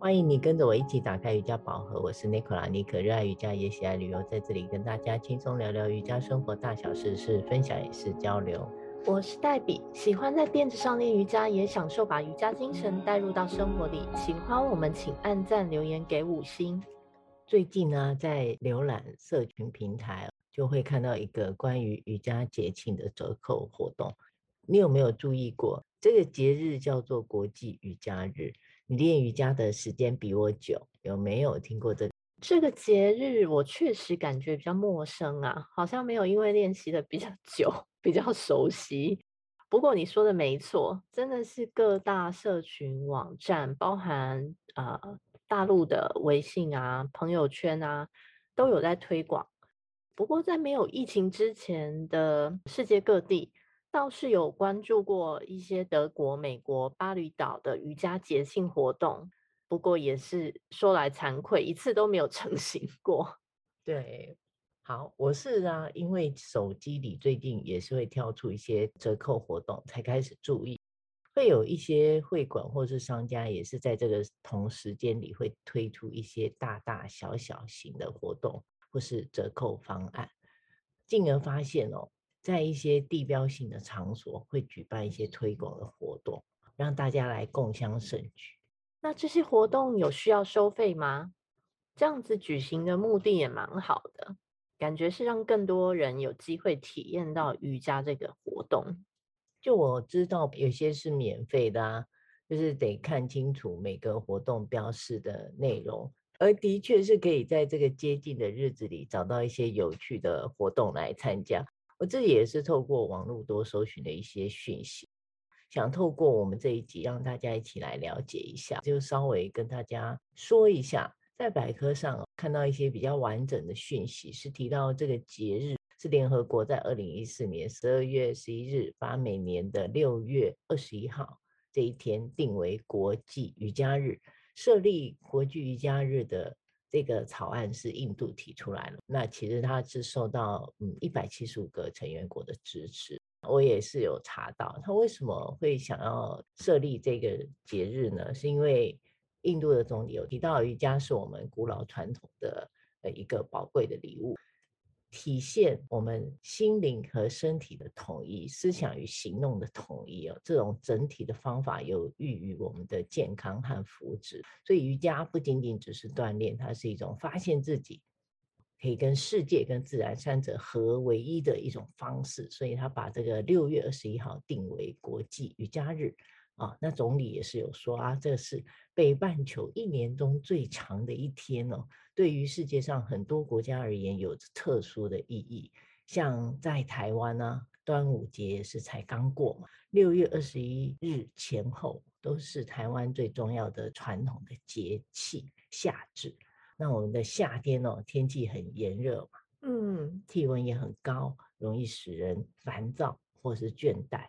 欢迎你跟着我一起打开瑜伽宝盒，我是 Nicola 妮可，热爱瑜伽也喜爱旅游，在这里跟大家轻松聊聊瑜伽生活大小事，是分享也是交流。我是黛比，喜欢在垫子上练瑜伽，也享受把瑜伽精神带入到生活里。喜欢我们请按赞留言给五星。最近呢，在浏览社群平台，就会看到一个关于瑜伽节庆的折扣活动。你有没有注意过？这个节日叫做国际瑜伽日。你练瑜伽的时间比我久，有没有听过这个？这个节日我确实感觉比较陌生啊，好像没有因为练习的比较久，比较熟悉。不过你说的没错，真的是各大社群网站，包含啊、大陆的微信啊、朋友圈啊，都有在推广。不过在没有疫情之前的世界各地。倒是有关注过一些德国、美国、巴厘岛的瑜伽节庆活动，不过也是说来惭愧，一次都没有成行 过。对，好，我是啊，因为手机里最近也是会跳出一些折扣活动，才开始注意，会有一些会馆或是商家也是在这个同时间里会推出一些大大小小型的活动或是折扣方案，进而发现哦。在一些地标性的场所会举办一些推广的活动，让大家来共襄盛举。那这些活动有需要收费吗？这样子举行的目的也蛮好的，感觉是让更多人有机会体验到瑜伽这个活动。就我知道，有些是免费的啊，就是得看清楚每个活动标示的内容，而的确是可以在这个接近的日子里找到一些有趣的活动来参加。我自己也是透过网络多搜寻的一些讯息，想透过我们这一集让大家一起来了解一下，就稍微跟大家说一下，在百科上看到一些比较完整的讯息，是提到这个节日是联合国在二零一四年十二月十一日，把每年的六月二十一号这一天定为国际瑜伽日，设立国际瑜伽日的。这个草案是印度提出来了，那其实它是受到嗯一百七十五个成员国的支持。我也是有查到，他为什么会想要设立这个节日呢？是因为印度的总理有提到，瑜伽是我们古老传统的呃一个宝贵的礼物。体现我们心灵和身体的统一，思想与行动的统一哦，这种整体的方法有益于我们的健康和福祉。所以瑜伽不仅仅只是锻炼，它是一种发现自己可以跟世界、跟自然三者合为一的一种方式。所以他把这个六月二十一号定为国际瑜伽日。啊，那总理也是有说啊，这是北半球一年中最长的一天哦，对于世界上很多国家而言有着特殊的意义。像在台湾呢、啊，端午节是才刚过嘛，六月二十一日前后都是台湾最重要的传统的节气夏至。那我们的夏天哦，天气很炎热嘛，嗯，体温也很高，容易使人烦躁或是倦怠。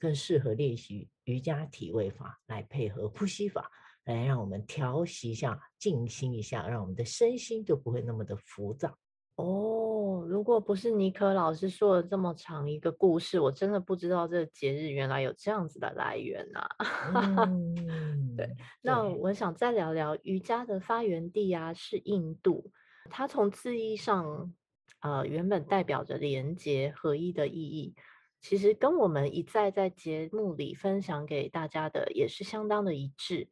更适合练习瑜伽体位法来配合呼吸法，来让我们调息一下、静心一下，让我们的身心就不会那么的浮躁。哦，如果不是尼克老师说了这么长一个故事，我真的不知道这个节日原来有这样子的来源啊。嗯、对，那我想再聊聊瑜伽的发源地啊，是印度。它从字义上，呃，原本代表着连结合一的意义。其实跟我们一再在节目里分享给大家的也是相当的一致。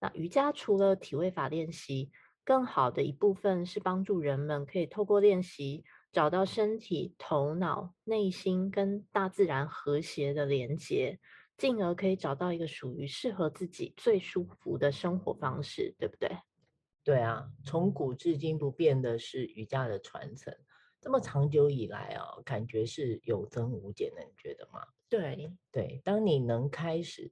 那瑜伽除了体位法练习，更好的一部分是帮助人们可以透过练习找到身体、头脑、内心跟大自然和谐的连接，进而可以找到一个属于适合自己最舒服的生活方式，对不对？对啊，从古至今不变的是瑜伽的传承。这么长久以来啊，感觉是有增无减的，你觉得吗？对对，当你能开始，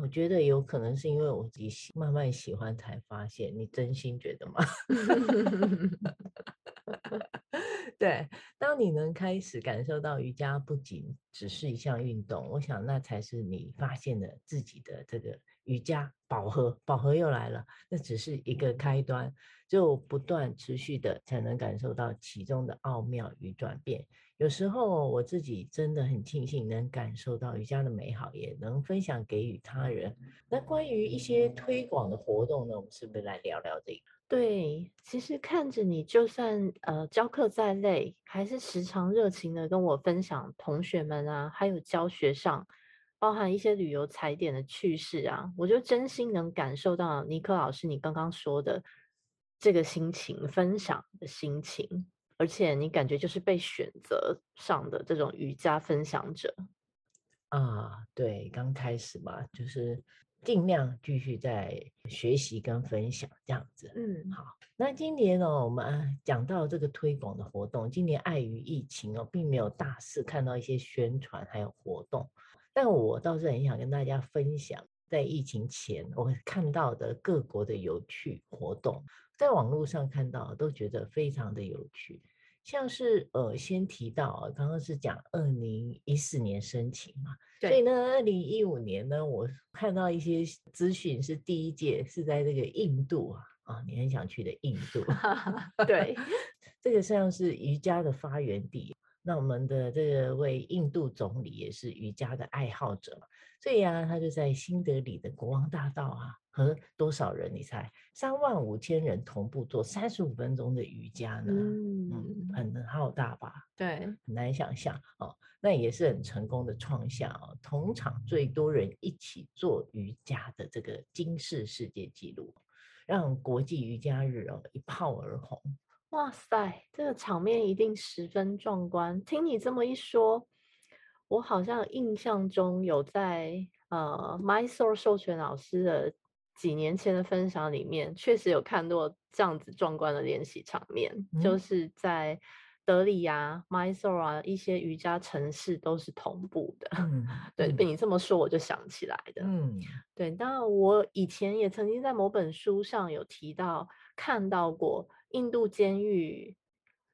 我觉得有可能是因为我自己慢慢喜欢才发现，你真心觉得吗？对，当你能开始感受到瑜伽不仅只是一项运动，我想那才是你发现了自己的这个瑜伽饱和，饱和又来了，那只是一个开端。就不断持续的，才能感受到其中的奥妙与转变，有时候我自己真的很庆幸能感受到瑜伽的美好，也能分享给予他人。那关于一些推广的活动呢，我们是不是来聊聊这个？对，其实看着你，就算呃教课再累，还是时常热情的跟我分享同学们啊，还有教学上，包含一些旅游踩点的趣事啊，我就真心能感受到尼克老师你刚刚说的这个心情，分享的心情。而且你感觉就是被选择上的这种瑜伽分享者啊，对，刚开始嘛，就是尽量继续在学习跟分享这样子。嗯，好，那今年呢，我们讲到这个推广的活动，今年碍于疫情哦，并没有大肆看到一些宣传还有活动，但我倒是很想跟大家分享，在疫情前我看到的各国的有趣活动。在网络上看到都觉得非常的有趣，像是呃，先提到啊，刚刚是讲二零一四年申请嘛，所以呢，二零一五年呢，我看到一些资讯是第一届是在这个印度啊，啊，你很想去的印度，对，这个像是瑜伽的发源地。那我们的这位印度总理也是瑜伽的爱好者，所以啊，他就在新德里的国王大道啊，和多少人？你猜？三万五千人同步做三十五分钟的瑜伽呢？嗯，嗯，很浩大吧？对，很难想象哦。那也是很成功的创下哦，同场最多人一起做瑜伽的这个金氏世界纪录，让国际瑜伽日哦一炮而红。哇塞，这个场面一定十分壮观。听你这么一说，我好像印象中有在呃，Mysore 授权老师的几年前的分享里面，确实有看到这样子壮观的练习场面，嗯、就是在德里啊、Mysore 啊一些瑜伽城市都是同步的。嗯、对，被你这么说，我就想起来的。嗯，对。当然，我以前也曾经在某本书上有提到，看到过。印度监狱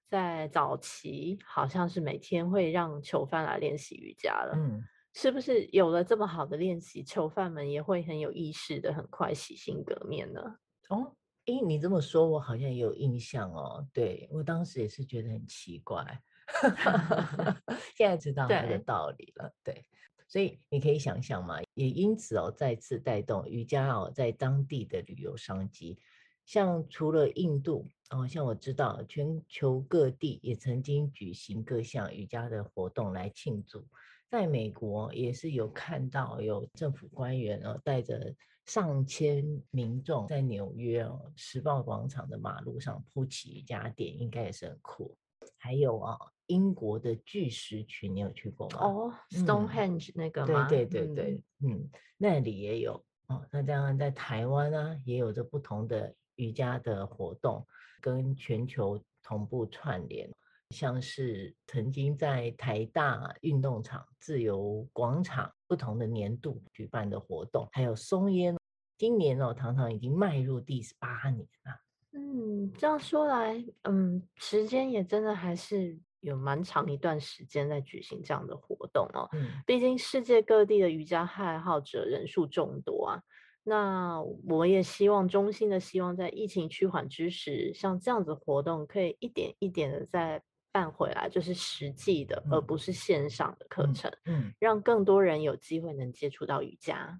在早期好像是每天会让囚犯来练习瑜伽了，嗯，是不是有了这么好的练习，囚犯们也会很有意识的很快洗心革面呢？哦，诶，你这么说，我好像也有印象哦。对，我当时也是觉得很奇怪，现在知道它的道理了。对，对，所以你可以想象嘛，也因此哦，再次带动瑜伽哦在当地的旅游商机。像除了印度哦，像我知道全球各地也曾经举行各项瑜伽的活动来庆祝。在美国也是有看到有政府官员哦带着上千民众在纽约哦时报广场的马路上铺起瑜伽垫，应该也是很酷。还有啊，英国的巨石群你有去过吗？哦，Stonehenge 那个吗？对对对对，嗯，嗯，那里也有哦。那当然在台湾啊，也有着不同的。瑜伽的活动跟全球同步串联，像是曾经在台大运动场、自由广场不同的年度举办的活动，还有松烟，今年哦，堂堂已经迈入第十八年了。嗯，这样说来，嗯，时间也真的还是有蛮长一段时间在举行这样的活动哦。嗯，毕竟世界各地的瑜伽爱好者人数众多啊。那我也希望，衷心的希望，在疫情趋缓之时，像这样子活动可以一点一点的再办回来，就是实际的，而不是线上的课程，嗯，嗯，让更多人有机会能接触到瑜伽。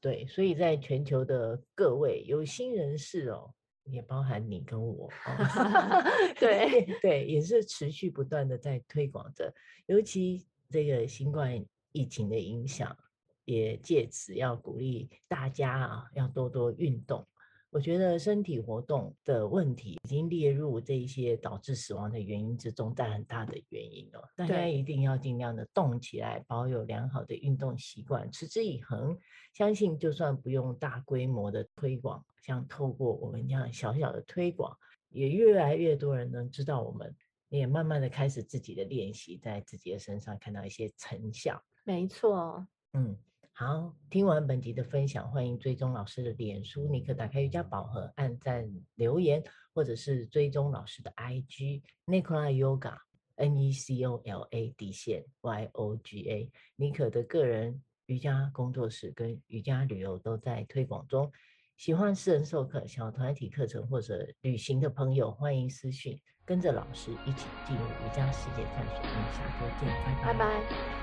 对，所以在全球的各位有心人士哦，也包含你跟我，哦、对 对，也是持续不断的在推广着，尤其这个新冠疫情的影响。也借此要鼓励大家啊，要多多运动。我觉得身体活动的问题已经列入这一些导致死亡的原因之中，占很大的原因哦。大家一定要尽量的动起来，保有良好的运动习惯，持之以恒。相信就算不用大规模的推广，像透过我们这样小小的推广，也越来越多人能知道我们，也慢慢的开始自己的练习，在自己的身上看到一些成效。没错，嗯。好，听完本集的分享，欢迎追踪老师的脸书，你可打开瑜伽宝盒，按赞留言，或者是追踪老师的 IG Nicola Yoga N E C O L A 底线 Y O G A，妮可的个人瑜伽工作室跟瑜伽旅游都在推广中。喜欢私人授课、小团体课程或者旅行的朋友，欢迎私讯跟着老师一起进入瑜伽世界探索。我们下周见，拜拜。拜拜。